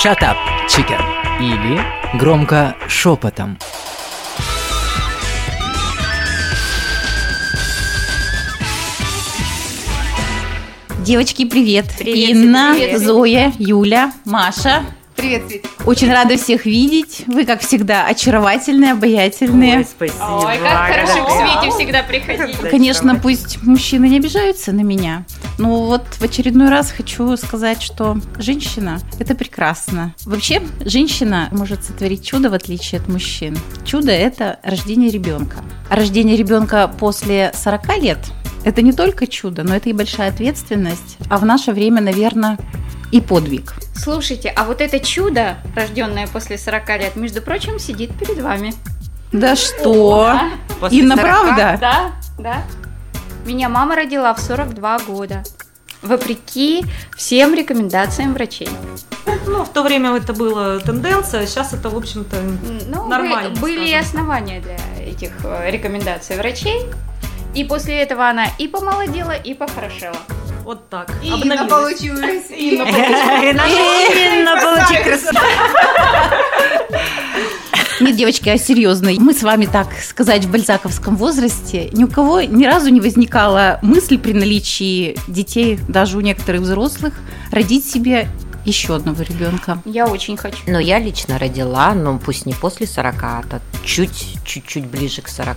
Shut up, chicken. Или громко шепотом. Девочки, привет. Привет, Инна, привет. Зоя, Юля, Маша. Привет, Свет. Очень рада всех видеть. Вы, как всегда, очаровательные, обаятельные. Ой, спасибо. Ой, как хорошо к. Свете всегда приходить. Конечно, пусть мужчины не обижаются на меня. Но вот в очередной раз хочу сказать, что женщина – это прекрасно. Вообще, женщина может сотворить чудо, в отличие от мужчин. Чудо – это рождение ребенка. А рождение ребенка после 40 лет – это не только чудо, но это и большая ответственность. А в наше время, наверное, и подвиг. Слушайте, а вот это чудо, рожденное после 40 лет, между прочим, сидит перед вами. Да что? После Инна, 40? правда? Да, да. Меня мама родила в 42 года. Вопреки всем рекомендациям врачей. Ну, в то время это была тенденция, сейчас это, в общем-то, Ну, Нормально, бы- были скажем. основания для этих э, рекомендаций врачей. И после этого она и помолодела, и похорошела. вот так. Инна обновилась. получилась. Инна Именно получи красоту. Нет, девочки, а серьезно, мы с вами, так сказать, в бальзаковском возрасте, ни у кого ни разу не возникала мысль при наличии детей, даже у некоторых взрослых, родить себе еще одного ребенка. Я очень хочу. Но я лично родила, но пусть не после 40, а чуть-чуть ближе к 40.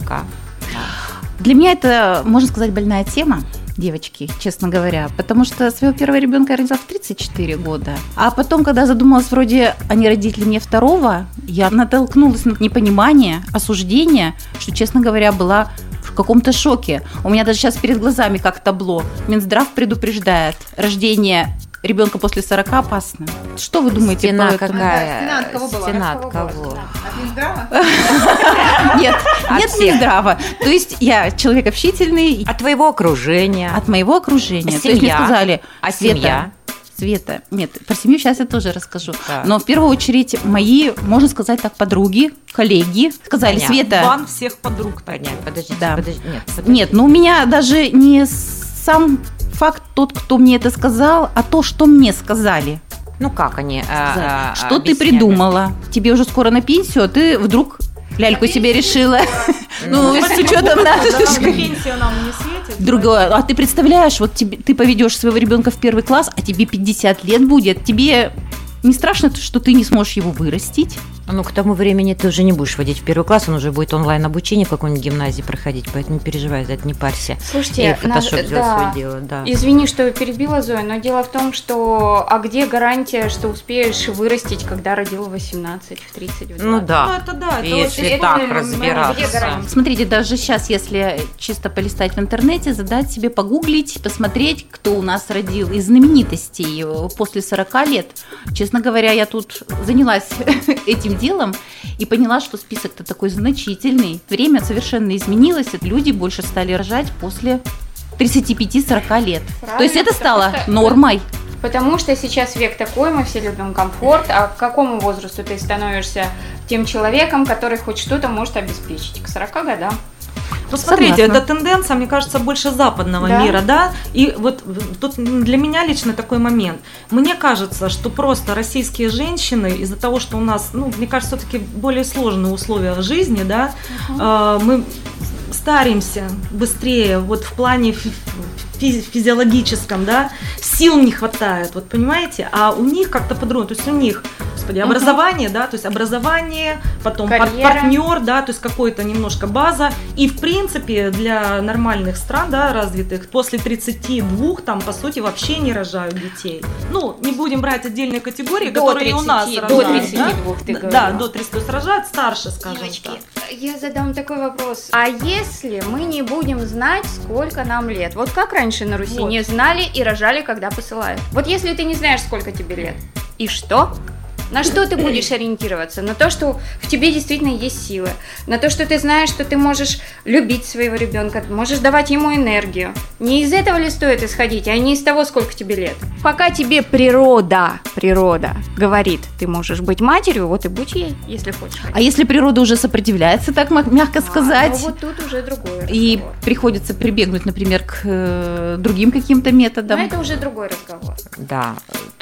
Для меня это, можно сказать, больная тема, девочки, честно говоря, потому что своего первого ребенка я родила в 34 года. А потом, когда задумалась вроде, а не родить ли мне второго, я натолкнулась на непонимание, осуждение, что, честно говоря, была в каком-то шоке. У меня даже сейчас перед глазами как табло. Минздрав предупреждает, рождение ребенка после 40 опасно. Что вы думаете Стена по этому? какая? Стена от кого была? Стена От кого? От Минздрава? Нет, нет. Минздрава. То есть я человек общительный, От твоего окружения. от моего окружения. То есть мне Семья. сказали, А Света, семья? Света, нет, про семью сейчас я тоже расскажу. Да. Но в первую очередь мои, можно сказать так, подруги, коллеги сказали, Понятно. Света, Бан всех подруг. Понятно, подождите, Да. подожди. Нет, подожди. нет, ну у меня даже не сам факт тот, кто мне это сказал, а то, что мне сказали. Ну как они? а, Сказали, а, что ты придумала? Тебе уже скоро на пенсию, а ты вдруг ляльку себе решила. Ну, с учетом. Другое. А ты представляешь, вот тебе, ты поведешь своего ребенка в первый класс, а тебе 50 лет будет. Тебе не страшно, что ты не сможешь его вырастить? Ну, к тому времени ты уже не будешь водить в первый класс, он уже будет онлайн-обучение в какой-нибудь гимназии проходить, поэтому не переживай за это, не парься. Слушайте, И сделал да. свое дело, да. Извини, что перебила Зоя, но дело в том, что а где гарантия, что успеешь вырастить, когда родила 18, в 30, в 20? Ну Ну, да. это да, это Если очень так спорный момент. разбираться. Смотрите, даже сейчас, если чисто полистать в интернете, задать себе погуглить, посмотреть, кто у нас родил из знаменитостей э, после 40 лет. Честно говоря, я тут занялась этим делом и поняла, что список-то такой значительный. Время совершенно изменилось, и люди больше стали рожать после 35-40 лет. То есть Правильно, это стало что- нормой. Потому что сейчас век такой, мы все любим комфорт, а к какому возрасту ты становишься тем человеком, который хоть что-то может обеспечить? К 40 годам. Ну, смотрите, Согласна. это тенденция, мне кажется, больше западного Да. мира, да. И вот в- тут для меня лично такой момент. Мне кажется, что просто российские женщины из-за того, что у нас, ну, мне кажется, все-таки более сложные условия жизни, да, э, мы старимся быстрее, вот в плане фи- фи- физиологическом, да, сил не хватает, вот понимаете, а у них как-то по-другому, то есть у них, господи, образование, да, то есть образование, потом пар- Карьера. партнер, да, то есть какой-то немножко база, и в принципе для нормальных стран, да, развитых, после 32 там, по сути, вообще не рожают детей. Ну, не будем брать отдельные категории, До которые и у 30, нас до рожают, 32 ты да? говорила. Да, до 30, то есть рожают старше, скажем Девочки, так. я задам такой вопрос. А если мы не будем знать, сколько нам лет? Вот как раньше на Руси Вот. не знали и рожали, когда посылают? Вот если ты не знаешь, сколько тебе лет, и что? На что ты будешь ориентироваться? На то, что в тебе действительно есть силы. На то, что ты знаешь, что ты можешь любить своего ребенка, можешь давать ему энергию. Не из этого ли стоит исходить, а не из того, сколько тебе лет. Пока тебе природа природа говорит, ты можешь быть матерью, вот и будь ей, если хочешь. А если природа уже сопротивляется, так мягко А, сказать, ну вот тут уже другой и разговор. приходится прибегнуть, например, к э, другим каким-то Но методам. это уже другой разговор. Да,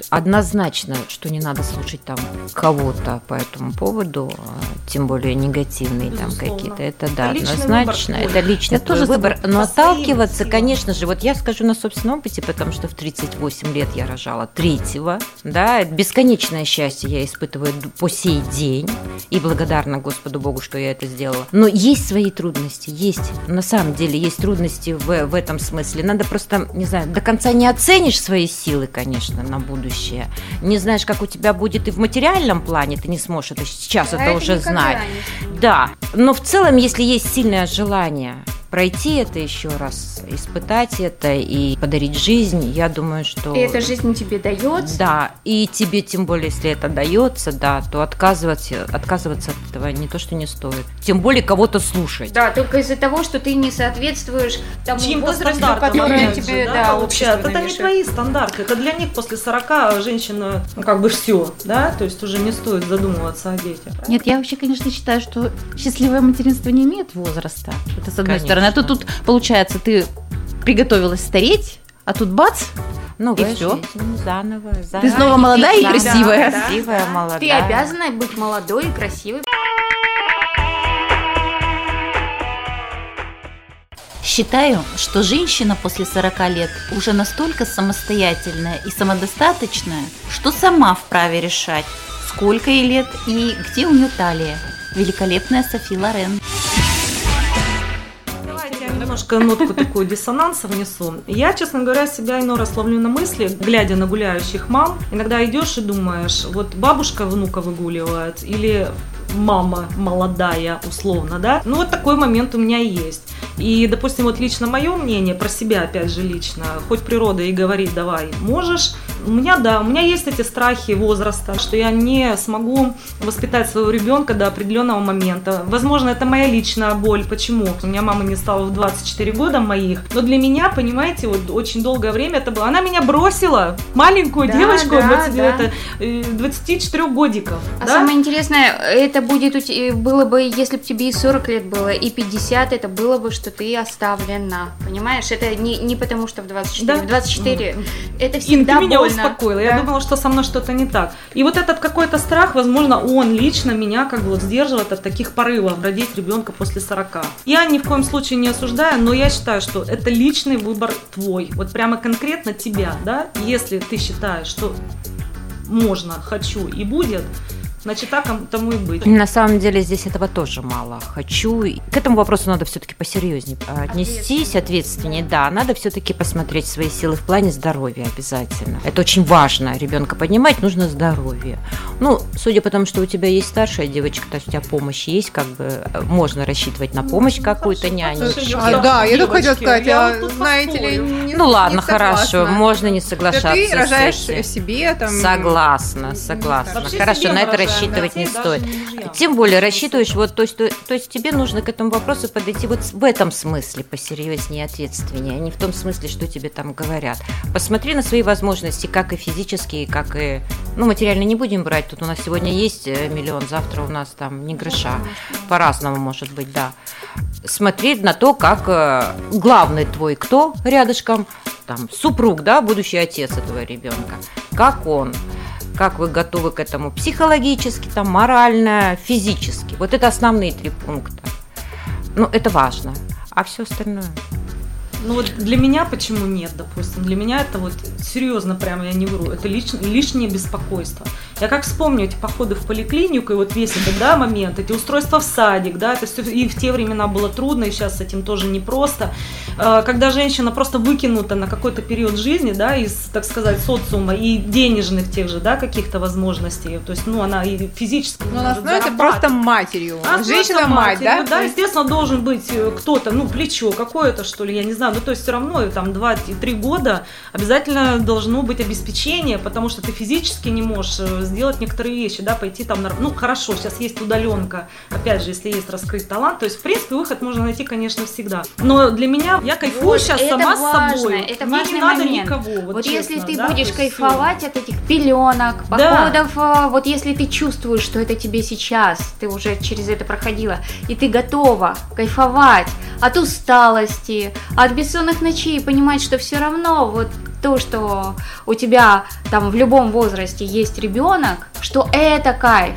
однозначно, что не надо слушать там кого-то по этому поводу, тем более негативные там Безусловно. какие-то. Это да, Это однозначно, выбор это личный твой тоже тобой выбор. Но отталкиваться, силам. конечно же, вот я скажу на собственном опыте, потому что в 38 лет я рожала третьего, да, бесконечное счастье я испытываю по сей день и благодарна Господу Богу, что я это сделала. Но есть свои трудности, есть, на самом деле есть трудности в, в этом смысле. Надо просто, не знаю, до конца не оценишь свои силы, конечно, на будущее. Не знаешь, как у тебя будет и в материальном плане, ты не сможешь это сейчас А это уже никогда знать. Да, но в целом, если есть сильное желание пройти это еще раз, испытать это и подарить жизнь, я думаю, что... И эта жизнь тебе дается. Да, и тебе тем более, если это дается, да, то отказываться, отказываться от этого не то, что не стоит. Тем более кого-то слушать. Да, только из-за того, что ты не соответствуешь тому чьим-то возрасту, стандартам, который тебе, да, да, общество Это не твои стандарты, это для них после 40 женщина, ну, как бы все, да, то есть уже не стоит задумываться о детях. Нет, я вообще, конечно, считаю, что счастливое материнство не имеет возраста. Это с одной Конечно. стороны. А то тут, получается, ты приготовилась стареть, а тут бац, Новая И жизнь, заново, заново. ты снова молодая и Да, красивая. да. Красивая, молодая. Ты обязана быть молодой и красивой. Считаю, что женщина после 40 лет уже настолько самостоятельная и самодостаточная, что сама вправе решать, сколько ей лет и где у нее талия. Великолепная Софи Лорен. Немножко нотку такую диссонанса внесу. Я, честно говоря, себя иной раз ловлю на мысли, глядя на гуляющих мам. Иногда идешь и думаешь, вот бабушка внука выгуливает или мама молодая, условно, да? Ну, вот такой момент у меня есть. И, допустим, вот лично мое мнение про себя, опять же, лично, хоть природа и говорит, давай, можешь, у меня, да, у меня есть эти страхи возраста, что я не смогу воспитать своего ребенка до определенного момента. Возможно, это моя личная боль. Почему? У меня мама не стала в 24 года моих, но для меня, понимаете, вот очень долгое время это было. Она меня бросила, маленькую Да, девочку да, 20 да. это, э, 24 годиков. А да? самое интересное, это будет у те- было бы, если бы тебе и 40 лет было, и 50, это было бы, что ты оставлена. Понимаешь? Это не, не потому, что в 24. Да. В 24 это Ин, всегда ты меня больно. успокоила. Я Да. думала, что со мной что-то не так. И вот этот какой-то страх, возможно, он лично меня как бы вот сдерживает от таких порывов родить ребенка после 40. Я ни в коем случае не осуждаю, но я считаю, что это личный выбор твой. Вот прямо конкретно тебя, да? Если ты считаешь, что можно, хочу и будет, значит так тому и быть. На самом деле здесь этого тоже мало. Хочу. К этому вопросу надо все-таки посерьезнее отнестись, ответственнее. Да, надо все-таки посмотреть свои силы в плане здоровья обязательно. Это очень важно. Ребенка поднимать нужно здоровье. Ну, судя по тому, что у тебя есть старшая девочка, то есть у тебя помощь есть, как бы э, можно рассчитывать на помощь какую-то няню. А, да, я только хотела сказать, я а, знаете ли, не- Ну ладно, не хорошо, согласна. можно не Да соглашаться. ты рожаешь себе там. Согласна, согласна. Вообще Хорошо, на это рассчитывать не стоит. Тем более рассчитываешь, вот, то есть, то, то есть тебе нужно к этому вопросу подойти вот в этом смысле посерьезнее, ответственнее, а не в том смысле, что тебе там говорят. Посмотри на свои возможности, как и физические, как и, ну, материально не будем брать, тут у нас сегодня есть э, миллион, завтра у нас там не гроша, по-разному может быть, да. Смотри на то, как э, главный твой кто рядышком, там, супруг, да, будущий отец этого ребенка, как он, как вы готовы к этому психологически, там, морально, физически. Вот это основные три пункта. Ну, это важно. А все остальное. Ну вот для меня почему нет, допустим, для меня это вот серьезно прям я не вру, это лиш- лишнее беспокойство. Я как вспомню эти походы в поликлинику и вот весь этот да, момент, эти устройства в садик, да, это все и в те времена было трудно, и сейчас с этим тоже непросто. Э, Когда женщина просто выкинута на какой-то период жизни, да, из, так сказать, социума и денежных тех же, да, каких-то возможностей, то есть, ну, она и физически Ну, она становится просто матерью. А, Женщина просто мать, да? Да, естественно, должен быть э, кто-то, ну, плечо какое-то, что ли, я не знаю, ну то есть все равно там 2-3 года обязательно должно быть обеспечение, потому что ты физически не можешь э, сделать некоторые вещи, да, пойти там, на, ну хорошо, сейчас есть удаленка, опять же, если есть раскрыть талант, то есть в принципе выход можно найти, конечно, всегда. Но для меня я кайфую Вот, сейчас сама важно, с собой. Это Мне важный не надо момент. никого. Вот, Вот честно, если ты да, будешь кайфовать от этих пеленок, Да. походов, а, вот если ты чувствуешь, что это тебе сейчас, ты уже через это проходила, и ты готова кайфовать от усталости, от бессонных ночей, понимать, что все равно вот то, что у тебя там в любом возрасте есть ребенок, что это кайф.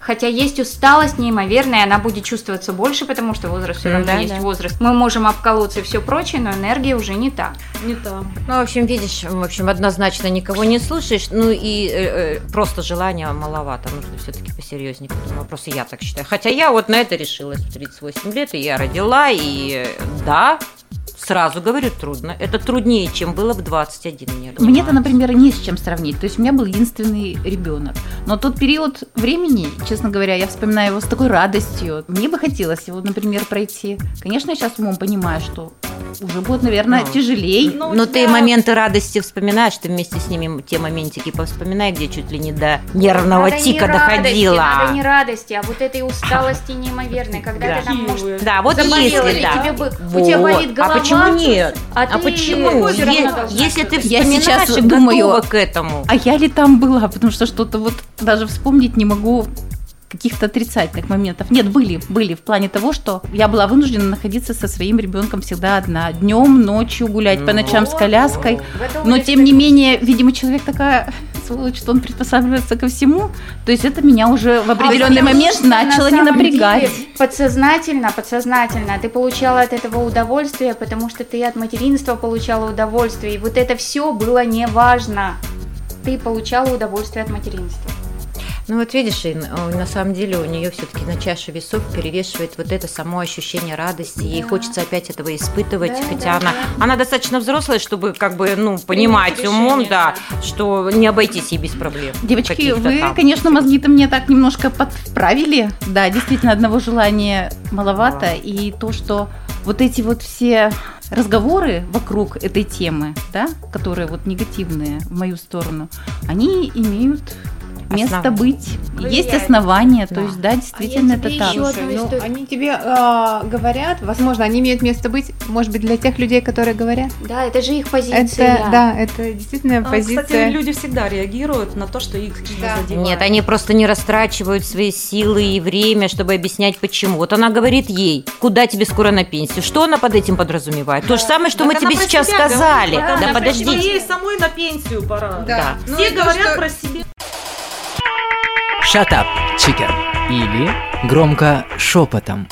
Хотя есть усталость неимоверная, она будет чувствоваться больше, потому что возраст все равно да, есть да. возраст. Мы можем обколоться и все прочее, но энергия уже не та. Не там. Ну, в общем, видишь, в общем, однозначно никого не слушаешь, ну и э, э, просто желания маловато, нужно все-таки посерьезнее к этому вопросу, я так считаю. Хотя я вот на это решилась в 38 лет, и я родила, и э, да, сразу говорю, трудно. Это труднее, чем было в 21 мне. Мне-то, кажется. например, не с чем сравнить. То есть у меня был единственный ребенок. Но тот период времени, честно говоря, я вспоминаю его с такой радостью. Мне бы хотелось его, например, пройти. Конечно, я сейчас умом понимаю, что уже будет, наверное, Ну. тяжелей. Ну, у Но тебя- ты моменты радости вспоминаешь, ты вместе с ними те моментики повспоминай, где чуть ли не до нервного Надо не тика радости, доходила. Надо не радости, а вот этой усталости неимоверной, когда Да. ты там, может, Да, вот заболела, если, да. тебе бы- у тебя Вот. болит голова, А почему нет? а А, ты почему? Е- если ты Я сейчас думаю, к этому. А я ли там была? Потому что что-то вот даже вспомнить не могу каких-то отрицательных моментов. Нет, были, были в плане того, что я была вынуждена находиться со своим ребенком всегда одна. Днем, ночью гулять, по ночам с коляской. Но тем не менее, видимо, человек такая сволочь, что он приспосабливается ко всему. То есть это меня уже в определенный Потому момент что на начало не напрягать. деле подсознательно, подсознательно ты получала от этого удовольствие, потому что ты от материнства получала удовольствие, и вот это все было не важно. Ты получала удовольствие от материнства. Ну вот видишь, Ин, э, на самом деле у нее все-таки на чаше весов перевешивает вот это само ощущение радости. Ей Да. хочется опять этого испытывать, Да, хотя да, она, да. она достаточно взрослая, чтобы как бы, ну, понимать решение, умом, да, да. что не обойтись ей без проблем. Девочки, вы, там. конечно, мозги-то мне так немножко подправили. Да, действительно, одного желания маловато. И то, что вот эти вот все разговоры вокруг этой темы, да, которые вот негативные в мою сторону, они имеют место Основа. быть. Есть основания, то Да. есть, да, действительно, тебе это так. Слушай, одну ну, историю. они тебе э, говорят, возможно, они имеют место быть, может быть, для тех людей, которые говорят. Да, это же их позиция. Это, да, это действительно А, позиция. Кстати, люди всегда реагируют на то, что их Да. задевает. Нет, они просто не растрачивают свои силы и время, чтобы объяснять, почему. Вот она говорит ей, куда тебе скоро на пенсию. Что она под этим подразумевает? То же самое, что Так мы тебе сейчас сказали. говорит, Да, что подождите. Ей самой на пенсию пора. Да. Ну, Все и то, говорят что- про себя. Shut up, chicken. Или громко шепотом.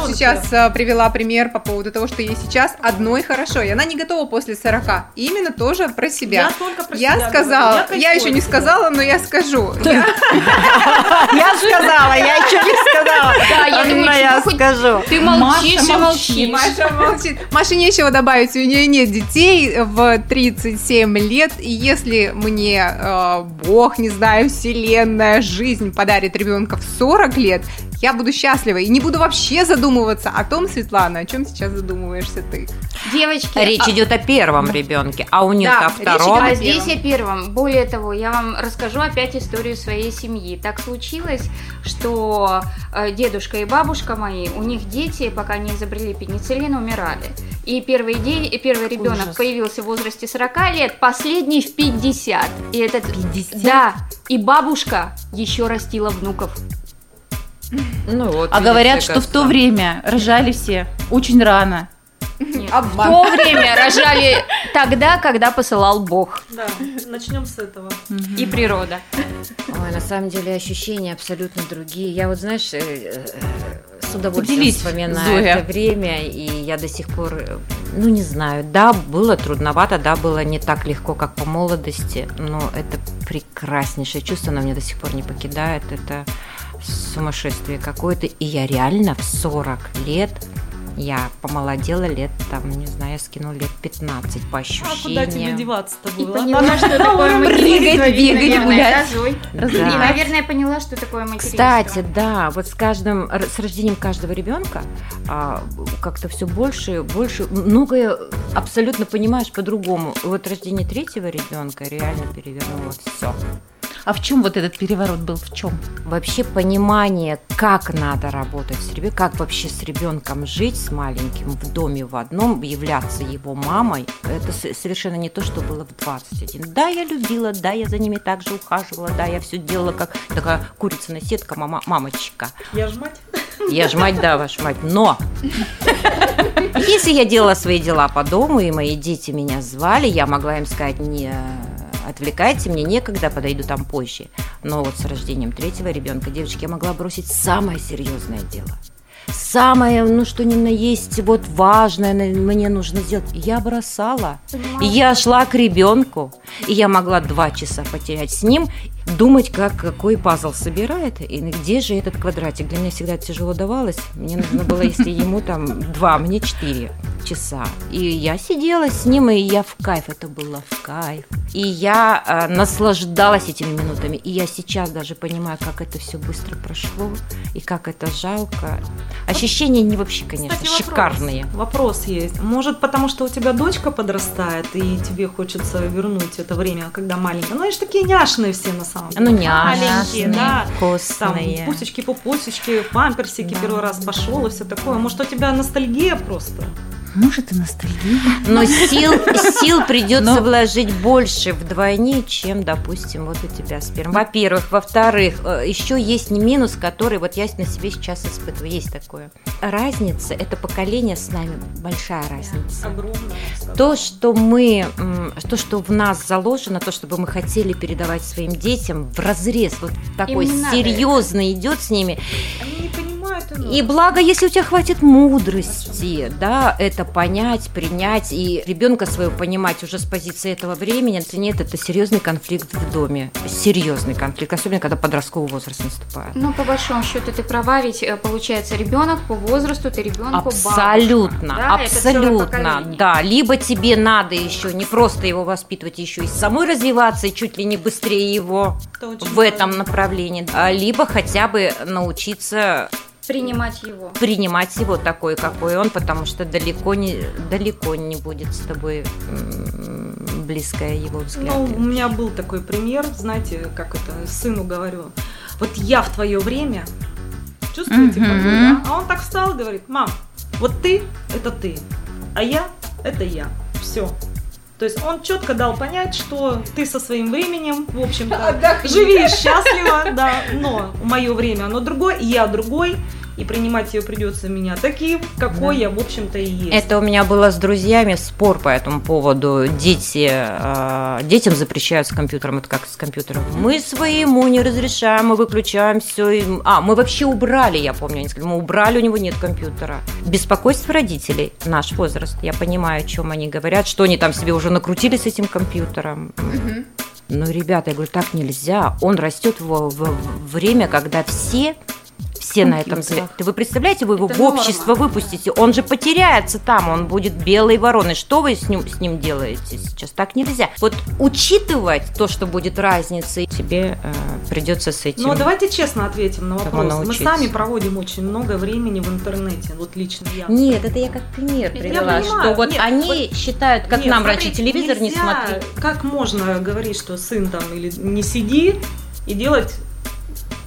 Вот сейчас э, привела пример по поводу того, что ей сейчас одной хорошо, и она не готова после 40. И именно тоже про себя. Я только про Я себя сказала, говорю, я, кайфую еще не сказала, но я скажу. Я- Я сказала, я еще не сказала. Да, я я скажу. Ты молчишь и молчишь. Маша молчит. Маше нечего добавить, у нее нет детей в 37 лет, и если мне э, Бог, не знаю, вселенная, жизнь подарит ребенка в 40 лет, я буду счастлива и не буду вообще задумываться о том, Светлана, о чем сейчас задумываешься ты. Девочки, Речь а- идет о первом ребенке, а у нее Да, о речь втором. А о здесь о первом. Более того, я вам расскажу опять историю своей семьи. Так случилось, что э, дедушка и бабушка мои, у них дети, пока не изобрели пенициллин, умирали. И первый, де- и первый ребенок Ужас. появился в возрасте 40 лет, последний в 50. И этот... 50? Да, и бабушка еще растила внуков. Ну вот, А видите, говорят, что в то время рожали все очень рано. Нет, в то время рожали тогда, когда посылал Бог Да, начнем с этого. и природа. Ой, на самом деле ощущения абсолютно другие. Я вот, знаешь, э, э, с удовольствием Поделись, вспоминаю Зоя. это время, и я до сих пор, э, ну не знаю, да, было трудновато, да, было не так легко, как по молодости, но это прекраснейшее чувство, оно меня до сих пор не покидает, это сумасшествие какое-то, и я реально в 40 лет Я помолодела лет, там, не знаю, я скинула лет 15 по А ощущениям. куда тебе деваться-то И было? поняла, что такое Прыгать, бегать, наверное, гулять. И, наверное, поняла, что такое материнство. Кстати, да, вот с каждым, с рождением каждого ребенка а, как-то все больше, больше, многое абсолютно понимаешь по-другому. Вот рождение третьего ребенка реально перевернуло все. А в чем вот этот переворот был? В чем? Вообще понимание, как надо работать с ребенком, как вообще с ребенком жить, с маленьким в доме в одном, являться его мамой, это совершенно не то, что было в 21. Да, я любила, да, я за ними также ухаживала, да, я все делала как такая курицына сетка, мама, мамочка. Я ж мать. Я ж мать, да, ваша мать. Но если я делала свои дела по дому, и мои дети меня звали, я могла им сказать, не отвлекайте, мне некогда, подойду там позже. Но вот с рождением третьего ребенка, девочки, я могла бросить самое серьезное дело. Самое, ну что ни на есть, вот важное мне нужно сделать. Я бросала. И я шла к ребенку, и я могла два часа потерять с ним, думать, как какой пазл собирает, и где же этот квадратик. Для меня всегда тяжело давалось. Мне нужно было, если ему там два, мне четыре часа. И я сидела с ним, и я в кайф, это было в кайф. И я э, наслаждалась этими минутами. И я сейчас даже понимаю, как это все быстро прошло, и как это жалко. Ощущения не вообще, конечно, Кстати, вопрос. шикарные. Вопрос есть. Может, потому что у тебя дочка подрастает, и тебе хочется вернуть это время, когда маленькая. Ну, они же такие няшные все на самом деле. Ну, Маленькие, да. Там вкусные. пусечки пупусечки, памперсики Да. первый раз пошел и все такое. Может, у тебя ностальгия просто? Может, и ностальгия. Но сил, сил придется Но- вложить больше вдвойне, чем, допустим, вот у тебя сперм. Во-первых. Во-вторых, э, еще есть минус, который вот я на себе сейчас испытываю. Есть такое. Разница, это поколение с нами, большая разница. Огромная. То, что мы, то, что в нас заложено, то, чтобы мы хотели передавать своим детям, в разрез вот такой серьезно идет с ними. Они. И благо, если у тебя хватит мудрости, да, это понять, принять и ребенка своего понимать уже с позиции этого времени, если нет, это серьезный конфликт в доме, серьезный конфликт, особенно когда подростковый возраст наступает. Ну, по большому счету, ты права, ведь э, получается ребенок по возрасту, ты ребенку Абсолютно, бабушка, да? Абсолютно, да. Либо тебе надо еще не просто его воспитывать, еще и самой развиваться и чуть ли не быстрее его в этом направлении, а, либо хотя бы научиться Принимать его. принимать его такой, какой он, потому что далеко не, далеко не будет с тобой близкая его взгляд. Ну, у меня был такой пример, знаете, как это сыну говорю. Вот я в твое время, чувствуете, Мгм. какой, да? А он так встал и говорит, мам, вот ты – это ты, а я – это я. Все. То есть он четко дал понять, что ты со своим временем, в общем-то, живи счастливо, да, но мое время, оно другое, я другой, и принимать ее придется меня таким, какой я, в общем-то, и есть. Это у меня было с друзьями спор по этому поводу. Дети, э, детям запрещают с компьютером, это как с компьютером. Мы своему не разрешаем, мы выключаем все. А, мы вообще убрали, я помню, они сказали, мы убрали, у него нет компьютера. Беспокойство родителей, наш возраст, я понимаю, о чем они говорят, что они там себе уже накрутили с этим компьютером. Но, ребята, я говорю, так нельзя. Он растет в, в время, когда все все на этом взгляде. Вы представляете, вы его Это в норма. общество выпустите, он же потеряется там, он будет белой вороной. Что вы с ним, с ним делаете сейчас? Так нельзя. Вот учитывать то, что будет разница, тебе э, придется с этим. Но давайте честно ответим на вопрос. Мы сами проводим очень много времени в интернете, вот лично я. Нет, это я как пример Я привела, что вот Нет, они считают, как Нет, нам раньше телевизор не нельзя- смотри. Как можно говорить, что сын там или не сиди и делать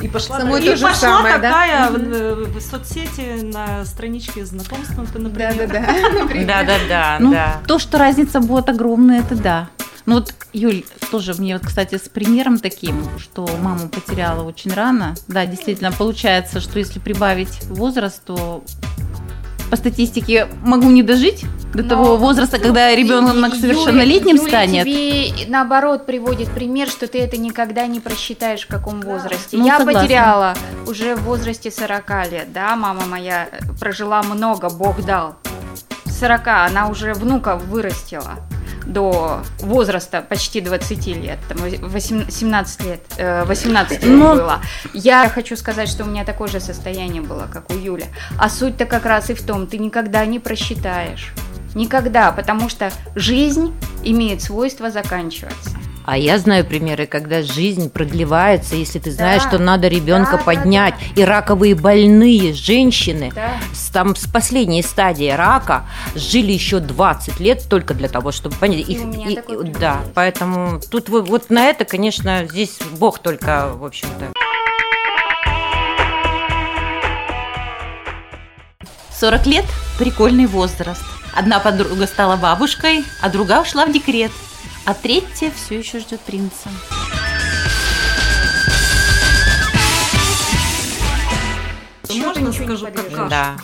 и пошла, Самой и пошла самое, да? такая Мгм. в, в соцсети на страничке знакомства, например. Да-да-да. Да-да-да, Ну, да. то, что разница будет огромная, это да. Ну вот, Юль, тоже мне, вот, кстати, с примером таким, что маму потеряла очень рано. Да, действительно, получается, что если прибавить возраст, то по статистике могу не дожить до Но- того возраста, когда ребенок совершеннолетним Юля станет. тебе наоборот приводит пример, что ты это никогда не просчитаешь в каком возрасте. Ну, Я согласна. потеряла уже в возрасте 40 лет, да, мама моя э, прожила много, Бог дал. 40, она уже внука вырастила. До возраста почти 20 лет, там, 8 17 лет, э, 18 лет Ну. было. Я хочу сказать, что у меня такое же состояние было, как у Юли. А суть-то как раз и в том, ты никогда не просчитаешь. Никогда, потому что жизнь имеет свойство заканчиваться. А я знаю примеры, когда жизнь продлевается, если ты знаешь, Да. что надо ребенка Да, да, поднять. И раковые больные женщины Да. с, там, с последней стадии рака жили еще 20 лет только для того, чтобы понять. И такой пример да, есть. поэтому тут вот, вот на это, конечно, здесь Бог только, в общем-то. 40 лет – прикольный возраст. Одна подруга стала бабушкой, а другая ушла в декрет. А третья все еще ждет принца. Можно скажу какашку? Да.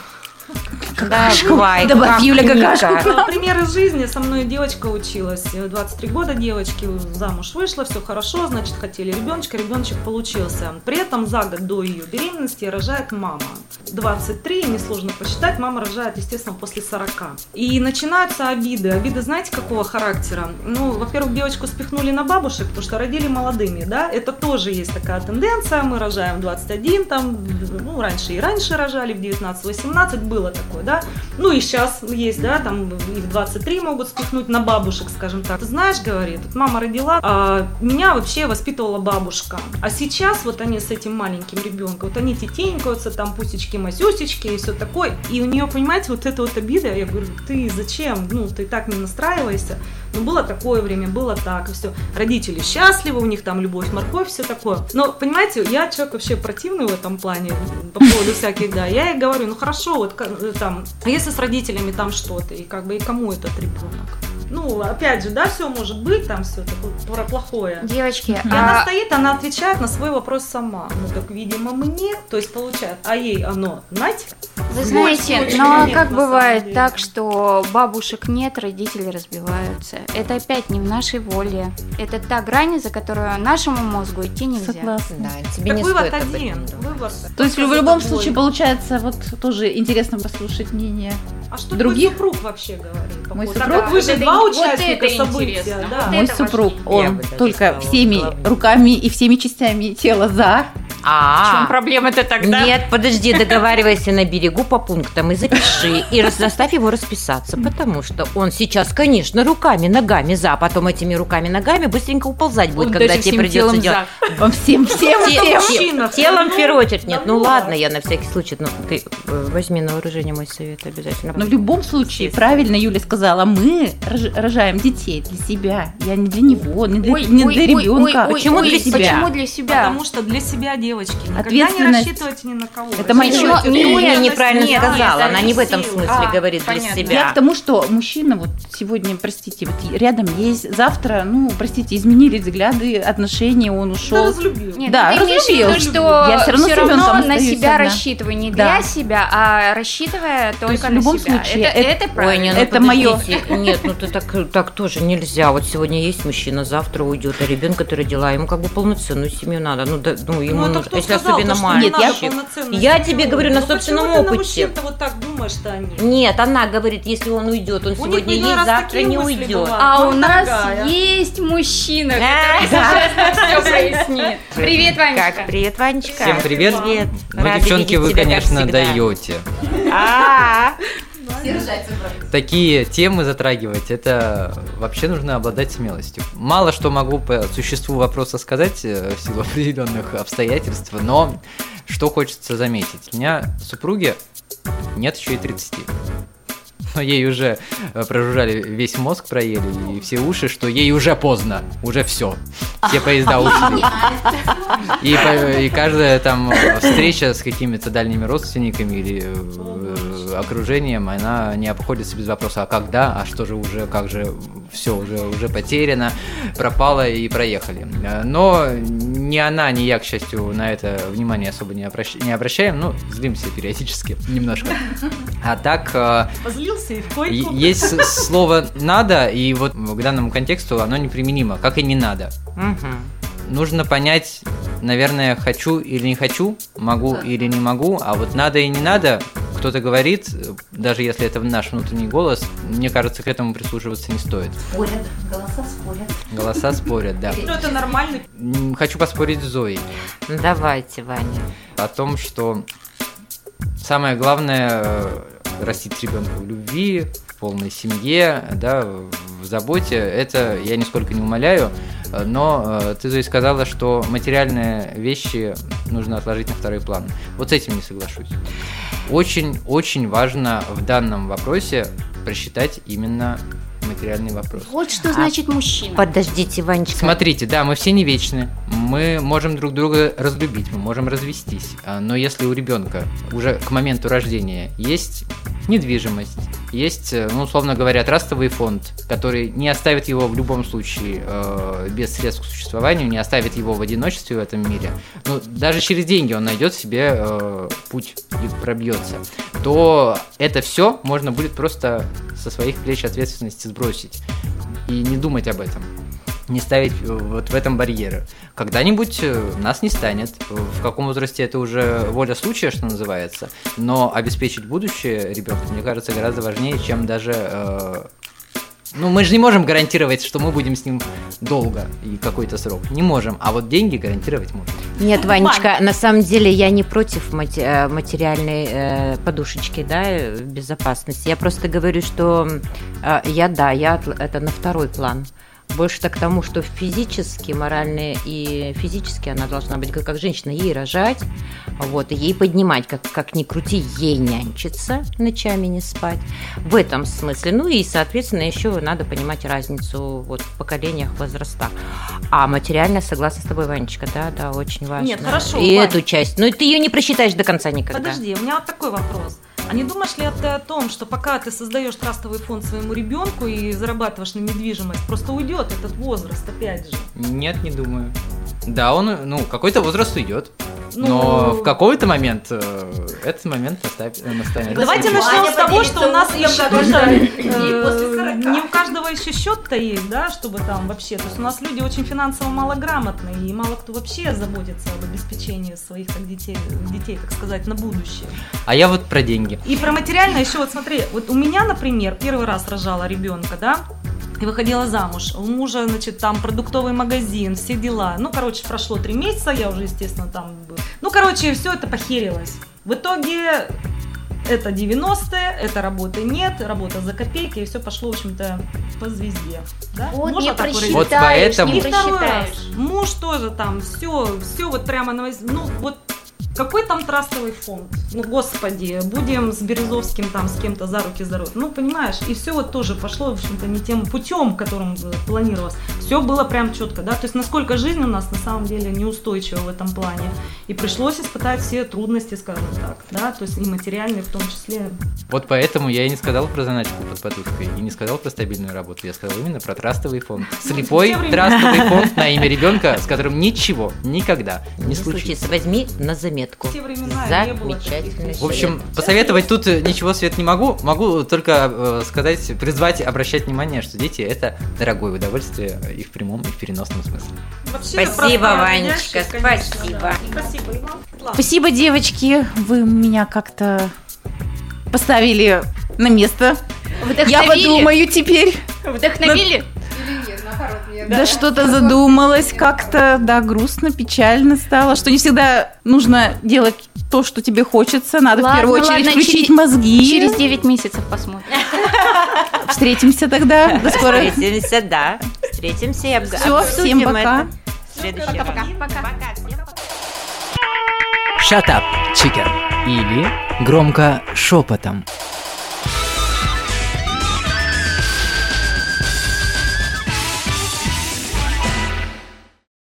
Давай, Добавь, Юля, как какашку. Ну, Пример из жизни. Со мной девочка училась. э, 23 года девочки замуж вышла, все хорошо, значит, хотели ребеночка, ребеночек получился. При этом за год до ее беременности рожает мама. 23, несложно посчитать, мама рожает, естественно, после 40. И начинаются обиды. Обиды, знаете, какого характера? Ну, во-первых, девочку спихнули на бабушек, потому что родили молодыми, да, это тоже есть такая тенденция, мы рожаем в 21, там, ну, раньше и раньше рожали, в 19-18 было такое, да, ну и сейчас есть, да, там и в 23 могут спихнуть на бабушек, скажем так. Знаешь, говорит, вот мама родила, а меня вообще воспитывала бабушка, а сейчас вот они с этим маленьким ребенком, вот они тетенькаются, там пусечки, масюсечки и все такое, и у нее, понимаете, вот эта вот обида, я говорю, ты зачем, ну, ты так не настраивайся, ну, было такое время, было так, и все. Родители счастливы, у них там любовь, морковь, все такое. Но, понимаете, я человек вообще противный в этом плане, по поводу всяких, да. Я ей говорю, ну, хорошо, вот э, там, а если с родителями там что-то, и как бы, и кому этот ребенок? Ну, опять же, да, все может быть, там все такое плохое. Девочки, И она а стоит, она отвечает на свой вопрос сама. Ну, так, видимо, мне, то есть, получает, а ей оно, знаете? Вы знаете, ну а момент, как бывает деле. так, что бабушек нет, родители разбиваются? Это опять не в нашей воле. Это та грань, за которую нашему мозгу идти нельзя. Согласна. Да, тебе Так не вывод стоит один. Вывод. То есть в любом случае получается вот тоже интересно послушать мнение. А что других? твой супруг вообще говорит? по Мой супруг? Так, вы же Вот два это- вот участника это события, интересно. да. Вот Мой супруг, он только всеми руками и всеми частями тела за. А, проблема-то тогда? Нет, подожди, договаривайся на берегу по пунктам и запиши, и заставь его расписаться, потому что он сейчас, конечно, руками, ногами за, а потом этими руками, ногами быстренько уползать будет, Он когда тебе придется делать. Он всем, всем, всем. телом в первую очередь нет. Ну ладно, я на всякий случай, ну ты э, возьми на вооружение мой совет обязательно. Но в любом случае, правильно Юля сказала, мы рож- рожаем детей для себя. Я не для него, не для, Ой, не ой, для ой, ребенка. ой, ой, Почему ой, для себя? Почему для себя? Потому что для себя, девочки, никогда не рассчитывайте ни на кого. Это Нет, только Юля на неправильно себя. сказала, нет, она не в этом смысле А, говорит понятно. для Я себя. к тому, что мужчина вот сегодня, простите, вот рядом есть, завтра, ну, простите, изменились взгляды, отношения, он Да, ушел. разлюбил. Нет, Да, ты в виду, что Я всё равно с ребенком на себя одна. рассчитываю, не Да. для себя, а рассчитывая только в на любом себя. случае это, это- это Ой, не, ну Это подождите. Нет, ну ты так, так тоже нельзя. Вот сегодня есть мужчина, завтра уйдет, а ребенка ты родила, ему как бы полноценную семью надо. Ну, да, ну ему Ну, нужно, кто если сказал, особенно то, что не маленький. Нет, я- я тебе говорю на Ну, собственном ты опыте. мужчин-то вот так думаешь-то они? Нет, она говорит, если он уйдет, он У сегодня есть, завтра не уйдет. А у Ну, нас дорогая. есть мужчина, А, который сейчас нам все прояснит. Привет, Ванечка. Как? Привет, Ванечка. Всем привет. Привет. Ну, девчонки, вы, конечно, даете. Такие темы затрагивать, это вообще нужно обладать смелостью. Мало что могу по существу вопроса сказать э, в силу определенных обстоятельств, но что хочется заметить. У меня супруги нет еще и 30. Но ей уже э, прожужжали весь мозг, проели и все уши, что ей уже поздно, уже все. Все поезда ушли. И, и каждая там э, встреча с какими-то дальними родственниками или э, окружением, она не обходится без вопроса, а когда, а что же уже, как же, все уже, уже потеряно, пропало и проехали. Э, Но ни она, ни я, к счастью, на это внимание особо не, обращ- не обращаем, ну, злимся периодически немножко. А так, э, Позлился и в койку. Есть слово «надо», и вот к данному контексту оно неприменимо, как и «не надо». мгм. Нужно понять, наверное, хочу или не хочу, могу или не могу, а вот надо и не надо кто-то говорит, даже если это наш внутренний голос, мне кажется, к этому прислушиваться не стоит. Спорят, голоса спорят. Голоса спорят, да. Ну, это нормально. Хочу поспорить с Зоей Давайте, Ваня. о том, что самое главное э, растить ребенка в любви, в полной семье, да, в заботе. Это я нисколько не умоляю, э, но э, ты, Зоя, сказала, что материальные вещи нужно отложить на второй план. Вот с этим не соглашусь. Очень-очень важно в данном вопросе просчитать именно материальный вопрос. Вот что значит мужчина. Подождите, Ванечка. Смотрите, да, мы все не вечны. Мы можем друг друга разлюбить, мы можем развестись. А, Но если у ребенка уже к моменту рождения есть недвижимость, есть, э, ну, условно говоря, трастовый фонд, который не оставит его в любом случае э, без средств к существованию, не оставит его в одиночестве в этом мире, ну, даже через деньги он найдет себе э, путь и пробьется, то это все можно будет просто со своих плеч ответственности сбросить и не думать об этом не ставить э, вот в этом барьеры. Когда-нибудь э, нас не станет. В каком возрасте это уже воля случая, что называется. Но обеспечить будущее ребенка, мне кажется, гораздо важнее, чем даже... э, ну, мы же не можем гарантировать, что мы будем с ним долго и какой-то срок. Не можем. А вот деньги гарантировать можем. Нет, Ванечка, на самом деле я не против э, материальной э, подушечки, да, э, безопасности. Я просто говорю, что э, я, да, я это на второй план. Больше-то к тому, что физически, морально и физически она должна быть как, как женщина, ей рожать, вот, и ей поднимать, как, как ни крути, ей нянчиться, ночами не спать. В этом смысле. Ну и, соответственно, еще надо понимать разницу вот, в поколениях, возрастах. А материально, согласна с тобой, Ванечка, да, да, очень важно. Нет, хорошо, И Вань. эту часть. Ну, ты ее не просчитаешь до конца никогда. Подожди, у меня вот такой вопрос. А не думаешь ли ты о том, что пока ты создаешь трастовый фонд своему ребенку и зарабатываешь на недвижимость, просто уйдет этот возраст, опять же? Нет, не думаю. Да, он, ну, какой-то возраст уйдет. Ну, Но в какой-то момент э, этот момент э, настанет. Давайте Аня начнем с того, что у нас еще э, И после 40. не у каждого еще счет-то есть, да, чтобы там вообще. То есть у нас люди очень финансово малограмотные, и мало кто вообще заботится об обеспечении своих так, детей, детей, так сказать, на будущее. А я вот про деньги. И про материальное еще вот смотри, вот у меня, например, первый раз рожала ребенка, да, выходила замуж. У мужа, значит, там продуктовый магазин, все дела. Ну, короче, прошло три месяца, я уже, естественно, там... Ну, короче, все это похерилось. В итоге это 90-е, это работы нет, работа за копейки, и все пошло, в общем-то, по звезде. Да? Вот Можно не выразиться? Вот просчитаешь, поэтому- не И просчитаешь. Муж тоже там, все, все вот прямо Ну, вот какой там трастовый фонд? Ну, господи, будем с Березовским там с кем-то за руки здоровы. Ну, понимаешь, и все вот тоже пошло, в общем-то, не тем путем, которым планировалось. Все было прям четко, да, то есть насколько жизнь у нас на самом деле неустойчива в этом плане. И пришлось испытать все трудности, скажем так, да, то есть и материальные в том числе. Вот поэтому я и не сказал про заначку под подушкой, и не сказал про стабильную работу, я сказал именно про трастовый фонд. Слепой трастовый фонд на имя ребенка, с которым ничего никогда не Не случится. случится. Возьми на заметку. В те времена не было таких Замечательно. вещей. В общем, посоветовать тут э, ничего, Свет, не могу. Могу только э, сказать, призвать, обращать внимание, что дети – это дорогое удовольствие и в прямом, и в переносном смысле. Вообще Спасибо, Ванечка, конечно, спасибо. да. Спасибо, и вам. Ладно. Спасибо, девочки. Вы меня как-то поставили на место. Я подумаю теперь. Вдохновили? Нет. Да, что-то задумалась как-то, да, грустно, печально стало, что не всегда нужно делать то, что тебе хочется, надо в Ладно, первую очередь ладно, включить через- мозги. Через 9 месяцев посмотрим. Встретимся тогда. До скорых. Встретимся, да. Встретимся и обг- Всё, всем обсудим пока. это в следующий раз. Пока. Shut up, chicken. Или громко шепотом.